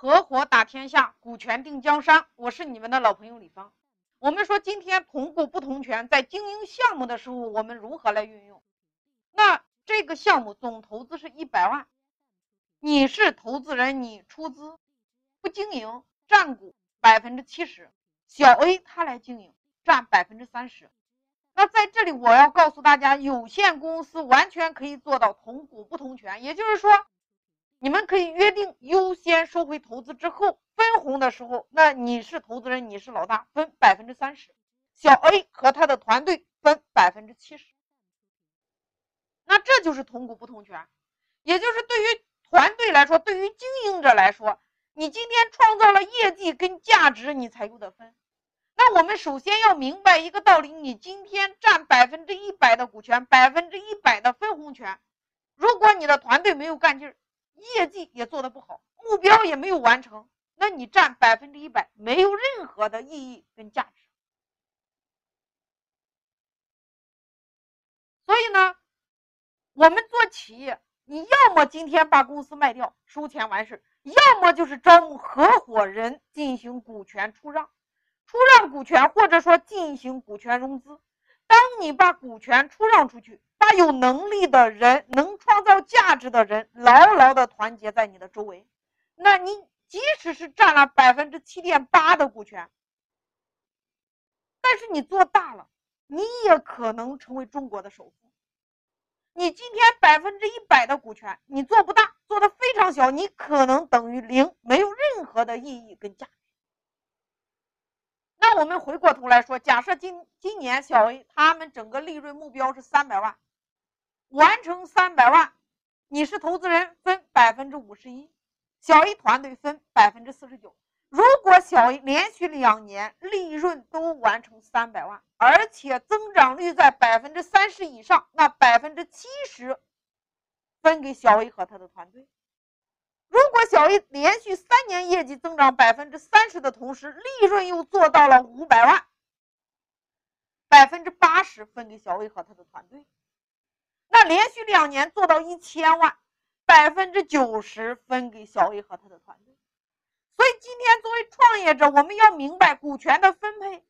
合伙打天下，股权定江山。我是你们的老朋友李芳。我们说今天同股不同权，在经营项目的时候，我们如何来运用？那这个项目总投资是一百万，你是投资人，你出资不经营，占股百分之七十，小 A 他来经营，占百分之三十。那在这里我要告诉大家，有限公司完全可以做到同股不同权，也就是说。你们可以约定优先收回投资之后分红的时候，那你是投资人，你是老大，分百分之三十，小 A 和他的团队分百分之七十。那这就是同股不同权，也就是对于团队来说，对于经营者来说，你今天创造了业绩跟价值，你才有的分。那我们首先要明白一个道理：你今天占百分之一百的股权，百分之一百的分红权，如果你的团队没有干劲儿。业绩也做得不好，目标也没有完成，那你占百分之一百没有任何的意义跟价值。所以呢，我们做企业，你要么今天把公司卖掉收钱完事要么就是招募合伙人进行股权出让，出让股权或者说进行股权融资。当你把股权出让出去。把有能力的人、能创造价值的人牢牢的团结在你的周围，那你即使是占了百分之七点八的股权，但是你做大了，你也可能成为中国的首富。你今天百分之一百的股权，你做不大，做的非常小，你可能等于零，没有任何的意义跟价值。那我们回过头来说，假设今今年小 A 他们整个利润目标是三百万。完成三百万，你是投资人分百分之五十一，小 A 团队分百分之四十九。如果小 A 连续两年利润都完成三百万，而且增长率在百分之三十以上，那百分之七十分给小 A 和他的团队。如果小 A 连续三年业绩增长百分之三十的同时，利润又做到了五百万，百分之八十分给小 A 和他的团队。那连续两年做到一千万，百分之九十分给小 A 和他的团队。所以今天作为创业者，我们要明白股权的分配。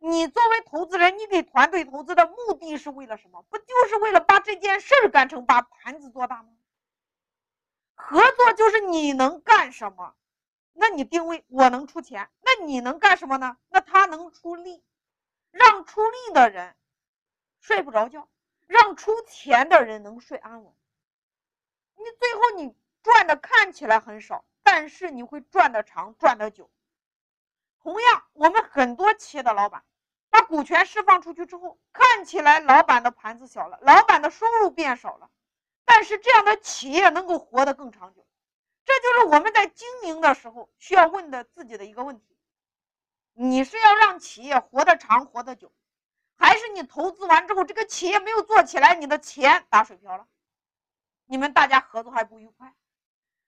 你作为投资人，你给团队投资的目的是为了什么？不就是为了把这件事儿干成，把盘子做大吗？合作就是你能干什么，那你定位我能出钱，那你能干什么呢？那他能出力，让出力的人睡不着觉。让出钱的人能睡安稳，你最后你赚的看起来很少，但是你会赚的长，赚的久。同样，我们很多企业的老板把股权释放出去之后，看起来老板的盘子小了，老板的收入变少了，但是这样的企业能够活得更长久。这就是我们在经营的时候需要问的自己的一个问题：你是要让企业活得长，活得久？还是你投资完之后，这个企业没有做起来，你的钱打水漂了，你们大家合作还不愉快，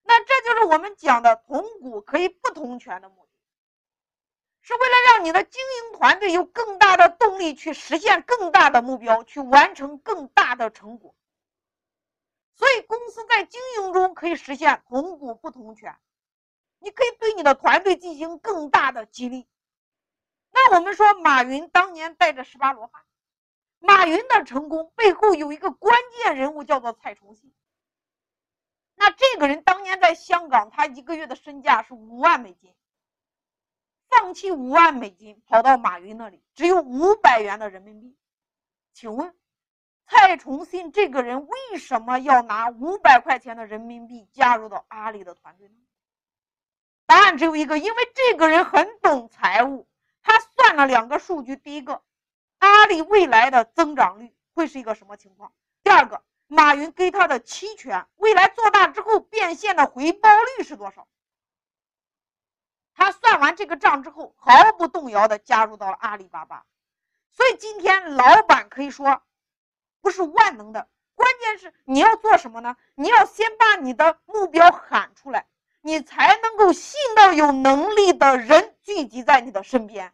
那这就是我们讲的同股可以不同权的目的，是为了让你的经营团队有更大的动力去实现更大的目标，去完成更大的成果。所以公司在经营中可以实现同股不同权，你可以对你的团队进行更大的激励。那我们说，马云当年带着十八罗汉，马云的成功背后有一个关键人物，叫做蔡崇信。那这个人当年在香港，他一个月的身价是五万美金，放弃五万美金跑到马云那里，只有五百元的人民币。请问，蔡崇信这个人为什么要拿五百块钱的人民币加入到阿里的团队呢？答案只有一个，因为这个人很懂财务。他算了两个数据，第一个，阿里未来的增长率会是一个什么情况？第二个，马云给他的期权未来做大之后变现的回报率是多少？他算完这个账之后，毫不动摇的加入到了阿里巴巴。所以今天老板可以说不是万能的，关键是你要做什么呢？你要先把你的目标喊出来。你才能够吸引到有能力的人聚集在你的身边。